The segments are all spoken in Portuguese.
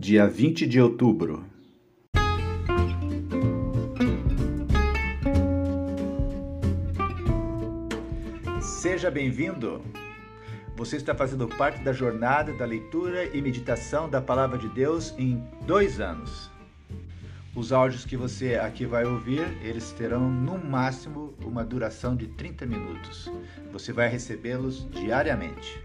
dia 20 de outubro. Seja bem-vindo! Você está fazendo parte da jornada da leitura e meditação da Palavra de Deus em dois anos. Os áudios que você aqui vai ouvir, eles terão no máximo uma duração de 30 minutos. Você vai recebê-los diariamente.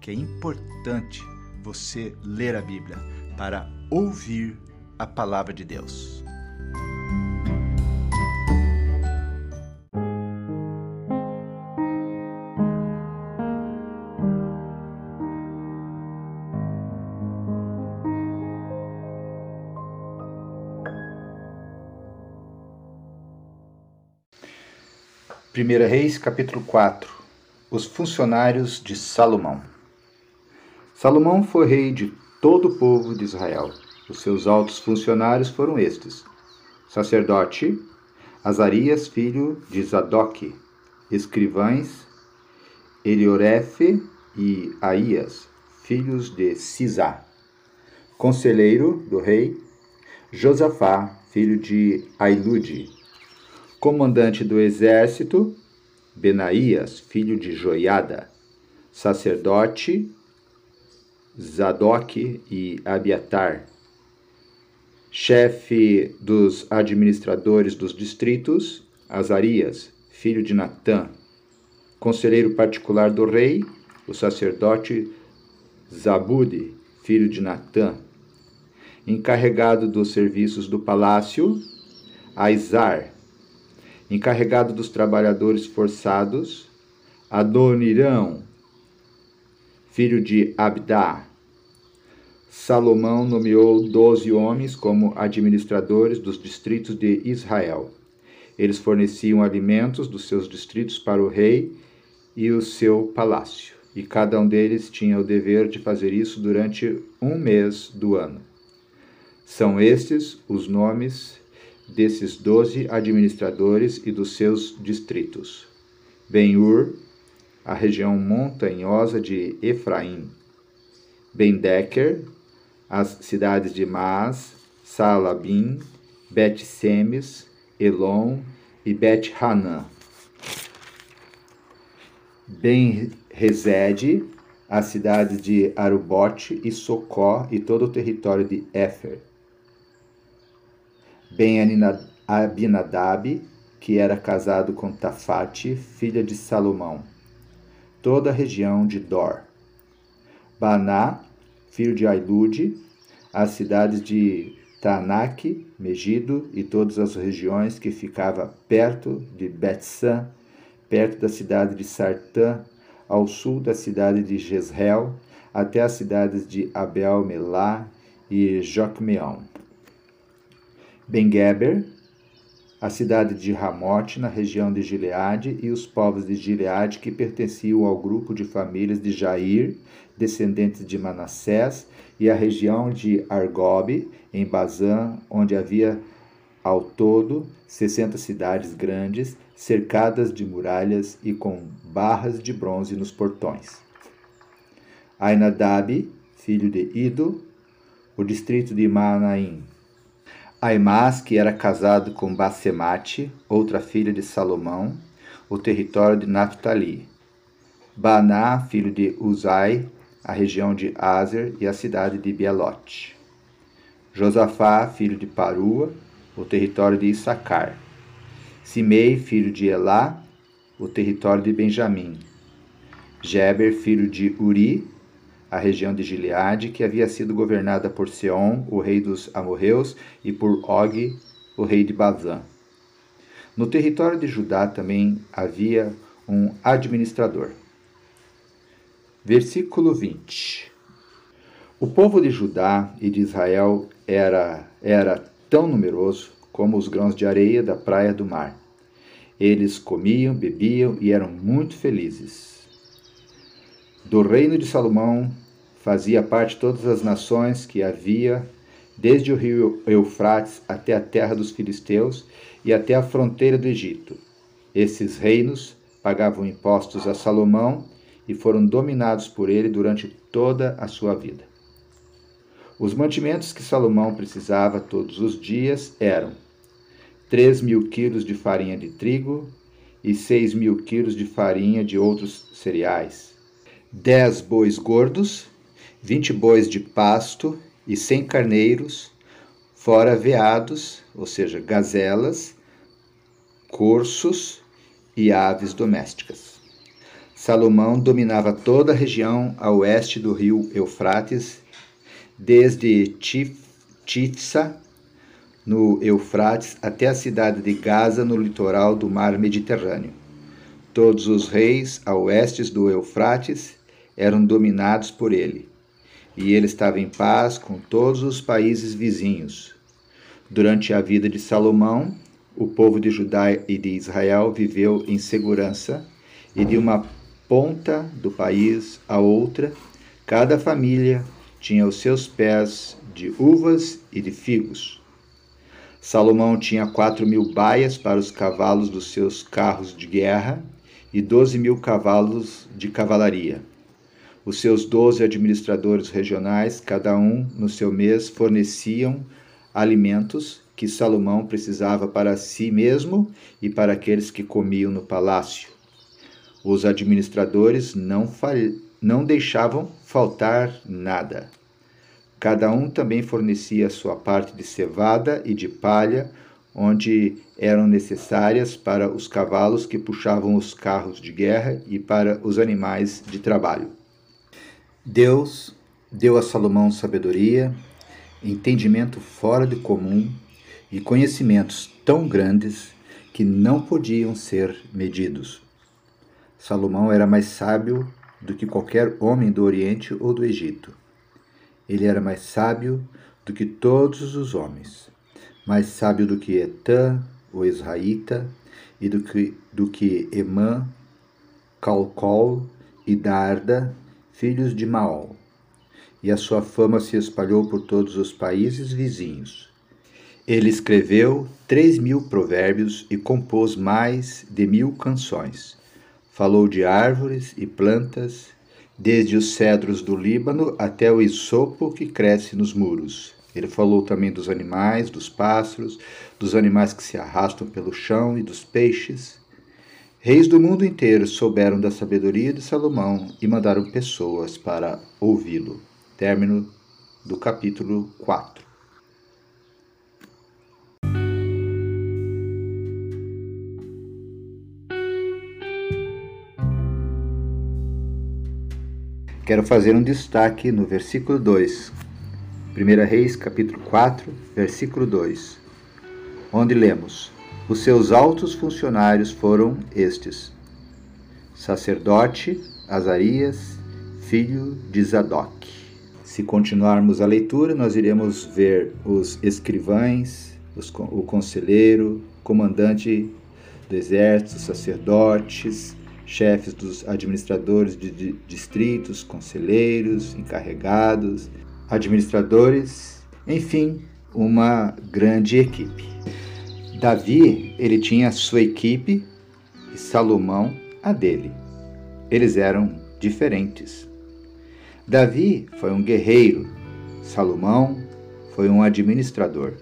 que é importante você ler a Bíblia para ouvir a palavra de Deus. Primeira Reis, capítulo 4 Os funcionários de Salomão. Salomão foi rei de todo o povo de Israel. Os seus altos funcionários foram estes: sacerdote Azarias, filho de Zadok, escrivães Eliorefe e Aías, filhos de Sisá, conselheiro do rei Josafá, filho de Ailude, comandante do exército Benaías, filho de Joiada, sacerdote Zadok e Abiatar, chefe dos administradores dos distritos, Azarias, filho de Natã, conselheiro particular do rei, o sacerdote Zabude, filho de Natã, encarregado dos serviços do palácio, Aizar, encarregado dos trabalhadores forçados, Adonirão, filho de Abdá, Salomão nomeou doze homens como administradores dos distritos de Israel. Eles forneciam alimentos dos seus distritos para o rei e o seu palácio, e cada um deles tinha o dever de fazer isso durante um mês do ano. São estes os nomes desses doze administradores e dos seus distritos: Ben-Ur, a região montanhosa de Efraim, Ben-Decker, as cidades de Mas, Salabim, Bet-Semes, Elon e Bet-Hanã. Ben-Rezede, as cidades de Arubote e Socó e todo o território de Éfer. Ben-Abinadab, que era casado com Tafate, filha de Salomão. Toda a região de Dor. Baná, filho de Ailude, as cidades de Tanak, Megido e todas as regiões que ficava perto de Betsã, perto da cidade de Sartã, ao sul da cidade de Jezreel, até as cidades de Abel Melá e Jocmeão. Ben-Geber, a cidade de Ramote, na região de Gileade, e os povos de Gileade que pertenciam ao grupo de famílias de Jair, descendentes de Manassés, e a região de Argobe, em Bazã, onde havia ao todo sessenta cidades grandes, cercadas de muralhas e com barras de bronze nos portões. Ainadab, filho de Ido, o distrito de Manaim, Aimás, que era casado com Basemate, outra filha de Salomão, o território de Naphtali. Baná, filho de Uzai, a região de Azer e a cidade de Bielote. Josafá, filho de Parua, o território de Issacar. Simei, filho de Elá, o território de Benjamim. Geber, filho de Uri, a região de Gileade, que havia sido governada por Seom, o rei dos amorreus, e por Og, o rei de Bazã. No território de Judá também havia um administrador. Versículo 20. O povo de Judá e de Israel era, era tão numeroso como os grãos de areia da praia do mar. Eles comiam, bebiam e eram muito felizes. Do reino de Salomão fazia parte todas as nações que havia, desde o rio Eufrates até a terra dos filisteus e até a fronteira do Egito. Esses reinos pagavam impostos a Salomão e foram dominados por ele durante toda a sua vida. Os mantimentos que Salomão precisava todos os dias eram 3 mil quilos de farinha de trigo e 6 mil quilos de farinha de outros cereais, 10 bois gordos, 20 bois de pasto e 100 carneiros, fora veados, ou seja, gazelas, corços e aves domésticas. Salomão dominava toda a região a oeste do rio Eufrates, desde Tifsa no Eufrates até a cidade de Gaza, no litoral do mar Mediterrâneo. Todos os reis a oeste do Eufrates eram dominados por ele, e ele estava em paz com todos os países vizinhos. Durante a vida de Salomão, o povo de Judá e de Israel viveu em segurança, e de uma ponta do país à outra, cada família tinha os seus pés de uvas e de figos. Salomão tinha quatro mil baias para os cavalos dos seus carros de guerra e doze mil cavalos de cavalaria. Os seus doze administradores regionais, cada um no seu mês, forneciam alimentos que Salomão precisava para si mesmo e para aqueles que comiam no palácio. Os administradores não, não deixavam faltar nada. Cada um também fornecia sua parte de cevada e de palha, onde eram necessárias para os cavalos que puxavam os carros de guerra e para os animais de trabalho. Deus deu a Salomão sabedoria, entendimento fora de comum e conhecimentos tão grandes que não podiam ser medidos. Salomão era mais sábio do que qualquer homem do Oriente ou do Egito. Ele era mais sábio do que todos os homens, mais sábio do que Etã, o israelita, e do que, do que Emã, Calcol e Darda, filhos de Maol. E a sua fama se espalhou por todos os países vizinhos. Ele escreveu três mil provérbios e compôs mais de mil canções. Falou de árvores e plantas desde os cedros do Líbano até o isopo que cresce nos muros. Ele falou também dos animais, dos pássaros, dos animais que se arrastam pelo chão e dos peixes. Reis do mundo inteiro souberam da sabedoria de Salomão e mandaram pessoas para ouvi-lo. Término do capítulo 4. quero fazer um destaque no versículo 2. 1 Reis, capítulo 4, versículo 2, onde lemos: Os seus altos funcionários foram estes: sacerdote Azarias, filho de Zadok. Se continuarmos a leitura, nós iremos ver os escrivães, os, o conselheiro, comandante do exército, sacerdotes, chefes dos administradores de distritos, conselheiros, encarregados, administradores, enfim, uma grande equipe. Davi, ele tinha sua equipe e Salomão a dele. Eles eram diferentes. Davi foi um guerreiro, Salomão foi um administrador.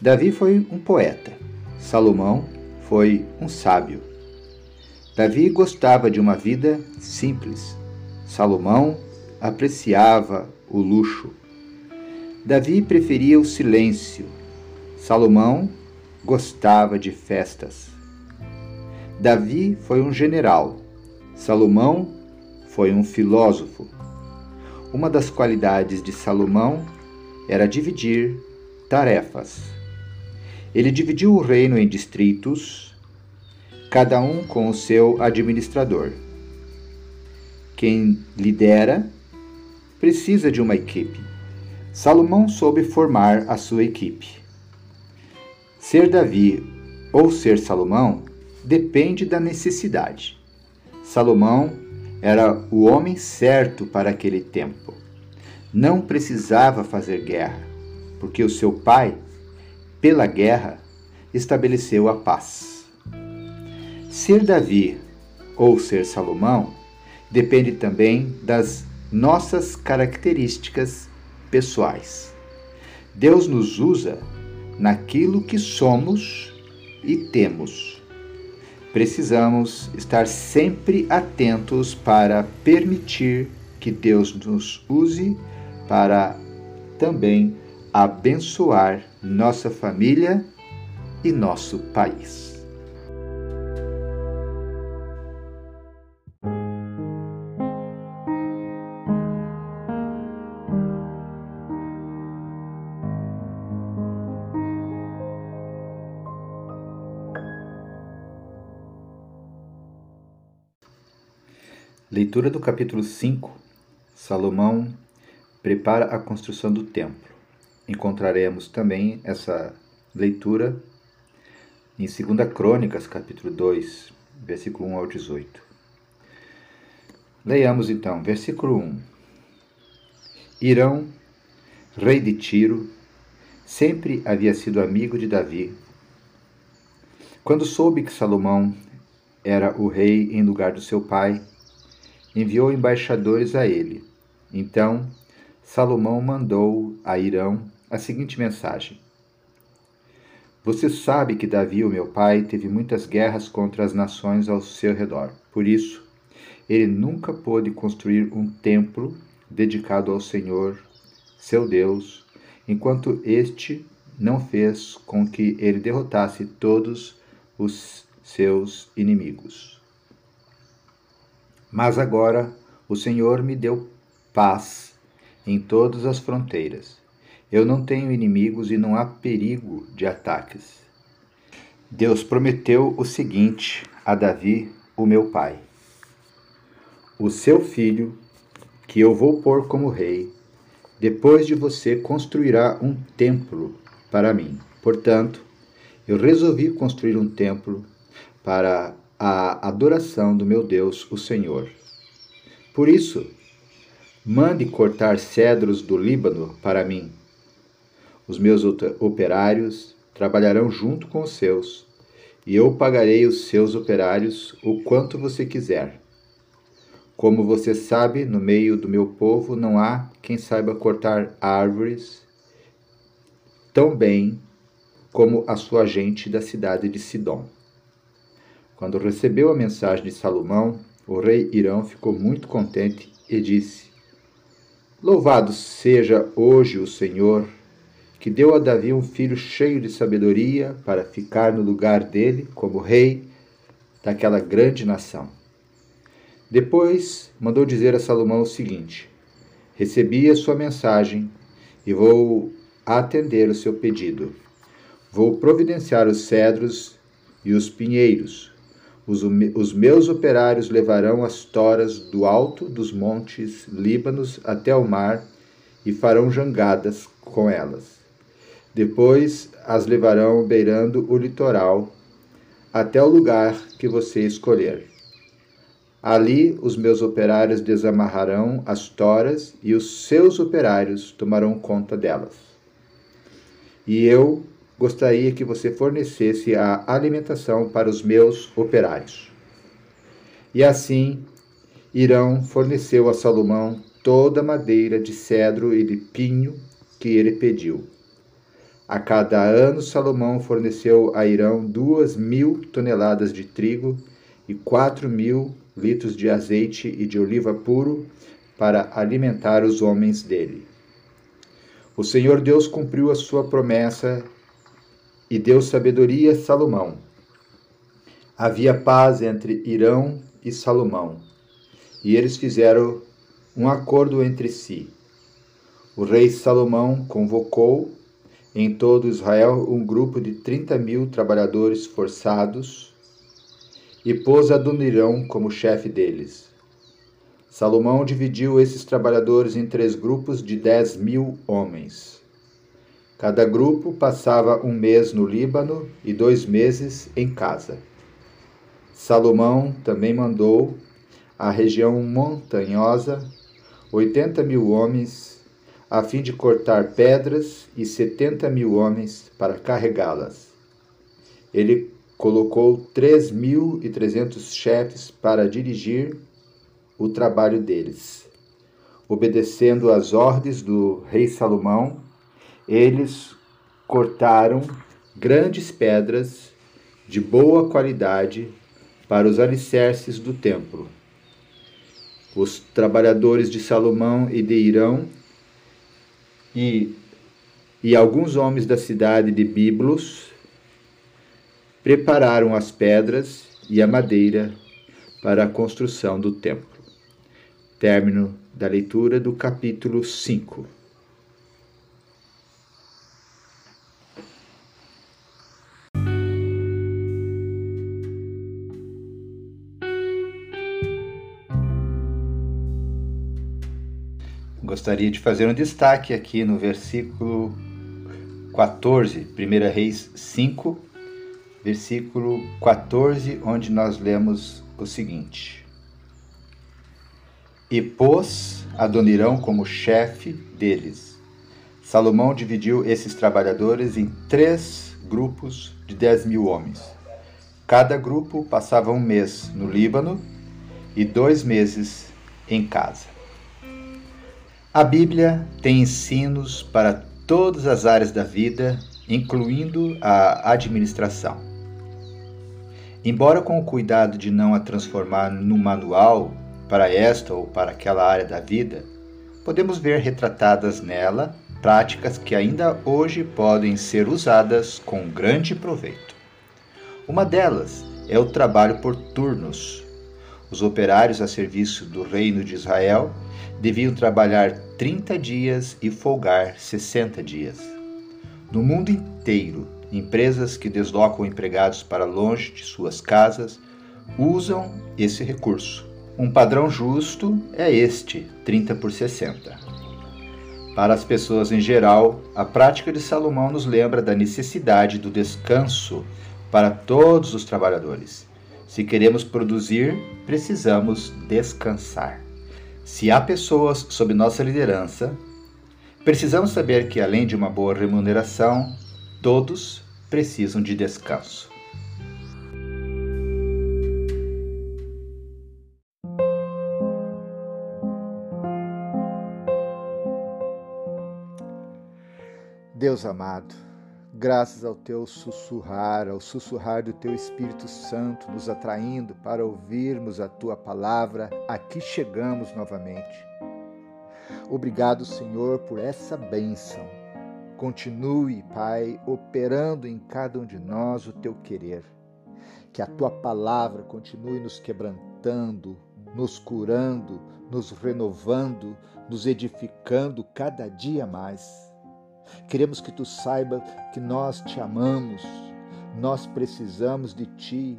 Davi foi um poeta, Salomão foi um sábio. Davi gostava de uma vida simples. Salomão apreciava o luxo. Davi preferia o silêncio. Salomão gostava de festas. Davi foi um general. Salomão foi um filósofo. Uma das qualidades de Salomão era dividir tarefas. Ele dividiu o reino em distritos cada um com o seu administrador. Quem lidera precisa de uma equipe. Salomão soube formar a sua equipe. Ser Davi ou ser Salomão depende da necessidade. Salomão era o homem certo para aquele tempo. Não precisava fazer guerra, porque o seu pai, pela guerra, estabeleceu a paz. Ser Davi ou ser Salomão depende também das nossas características pessoais. Deus nos usa naquilo que somos e temos. Precisamos estar sempre atentos para permitir que Deus nos use para também abençoar nossa família e nosso país. Leitura do capítulo 5. Salomão prepara a construção do templo. Encontraremos também essa leitura em 2 Crônicas, capítulo 2, versículo 1 ao 18. Leiamos então, versículo 1. Irão, rei de Tiro, sempre havia sido amigo de Davi. Quando soube que Salomão era o rei em lugar do seu pai, enviou embaixadores a ele. Então, Salomão mandou a Irão a seguinte mensagem: Você sabe que Davi, o meu pai, teve muitas guerras contra as nações ao seu redor. Por isso, ele nunca pôde construir um templo dedicado ao Senhor, seu Deus, enquanto este não fez com que ele derrotasse todos os seus inimigos. Mas agora o Senhor me deu paz em todas as fronteiras. Eu não tenho inimigos e não há perigo de ataques. Deus prometeu o seguinte a Davi, o meu pai: O seu filho, que eu vou pôr como rei, depois de você construirá um templo para mim. Portanto, eu resolvi construir um templo para a adoração do meu Deus, o Senhor. Por isso, mande cortar cedros do Líbano para mim. Os meus operários trabalharão junto com os seus, e eu pagarei os seus operários o quanto você quiser. Como você sabe, no meio do meu povo não há quem saiba cortar árvores tão bem como a sua gente da cidade de Sidom. Quando recebeu a mensagem de Salomão, o rei Irão ficou muito contente e disse: Louvado seja hoje o Senhor, que deu a Davi um filho cheio de sabedoria para ficar no lugar dele como rei daquela grande nação. Depois mandou dizer a Salomão o seguinte: Recebi a sua mensagem e vou atender o seu pedido. Vou providenciar os cedros e os pinheiros os, os meus operários levarão as toras do alto dos montes Líbanos até o mar e farão jangadas com elas. Depois as levarão beirando o litoral até o lugar que você escolher. Ali os meus operários desamarrarão as toras e os seus operários tomarão conta delas. E eu gostaria que você fornecesse a alimentação para os meus operários. E assim, Irão forneceu a Salomão toda a madeira de cedro e de pinho que ele pediu. A cada ano, Salomão forneceu a Irão duas mil toneladas de trigo e quatro mil litros de azeite e de oliva puro para alimentar os homens dele. O Senhor Deus cumpriu a sua promessa e deu sabedoria a Salomão. Havia paz entre Irão e Salomão, e eles fizeram um acordo entre si. O rei Salomão convocou em todo Israel um grupo de 30 mil trabalhadores forçados e pôs Adonirão como chefe deles. Salomão dividiu esses trabalhadores em três grupos de dez mil homens. Cada grupo passava um mês no Líbano e dois meses em casa. Salomão também mandou à região montanhosa oitenta mil homens a fim de cortar pedras e setenta mil homens para carregá-las. Ele colocou três mil e trezentos chefes para dirigir o trabalho deles. Obedecendo às ordens do rei Salomão, eles cortaram grandes pedras de boa qualidade para os alicerces do templo. Os trabalhadores de Salomão e de Irão e, e alguns homens da cidade de Biblos prepararam as pedras e a madeira para a construção do templo. Término da leitura do capítulo 5. Gostaria de fazer um destaque aqui no versículo 14, 1 Reis 5, versículo 14, onde nós lemos o seguinte: E pôs Adonirão como chefe deles. Salomão dividiu esses trabalhadores em três grupos de dez mil homens. Cada grupo passava um mês no Líbano e dois meses em casa. A Bíblia tem ensinos para todas as áreas da vida, incluindo a administração. Embora com o cuidado de não a transformar num manual para esta ou para aquela área da vida, podemos ver retratadas nela práticas que ainda hoje podem ser usadas com grande proveito. Uma delas é o trabalho por turnos. Os operários a serviço do Reino de Israel deviam trabalhar 30 dias e folgar 60 dias. No mundo inteiro, empresas que deslocam empregados para longe de suas casas usam esse recurso. Um padrão justo é este, 30 por 60. Para as pessoas em geral, a prática de Salomão nos lembra da necessidade do descanso para todos os trabalhadores. Se queremos produzir, precisamos descansar. Se há pessoas sob nossa liderança, precisamos saber que, além de uma boa remuneração, todos precisam de descanso. Deus amado, graças ao teu sussurrar, ao sussurrar do teu Espírito Santo, nos atraindo para ouvirmos a tua palavra, aqui chegamos novamente. Obrigado, Senhor, por essa bênção. Continue, Pai, operando em cada um de nós o teu querer. Que a tua palavra continue nos quebrantando, nos curando, nos renovando, nos edificando cada dia mais. Queremos que tu saiba que nós te amamos, nós precisamos de ti,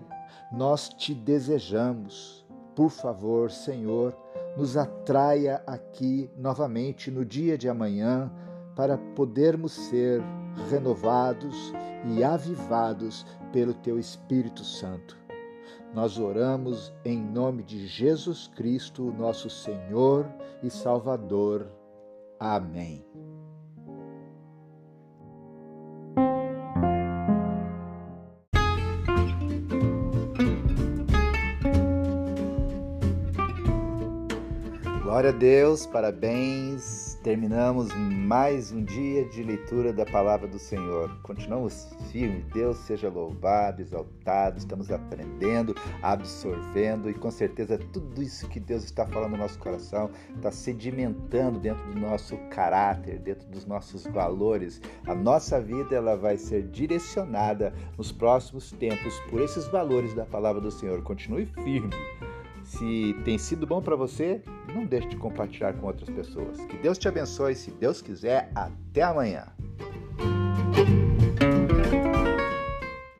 nós te desejamos. Por favor, Senhor, nos atraia aqui novamente no dia de amanhã para podermos ser renovados e avivados pelo teu Espírito Santo. Nós oramos em nome de Jesus Cristo, nosso Senhor e Salvador. Amém. Glória a Deus, parabéns. Terminamos mais um dia de leitura da palavra do Senhor. Continuamos firmes. Deus seja louvado, exaltado. Estamos aprendendo, absorvendo e com certeza tudo isso que Deus está falando no nosso coração está sedimentando dentro do nosso caráter, dentro dos nossos valores. A nossa vida ela vai ser direcionada nos próximos tempos por esses valores da palavra do Senhor. Continue firme se tem sido bom para você, não deixe de compartilhar com outras pessoas. Que Deus te abençoe. Se Deus quiser, até amanhã.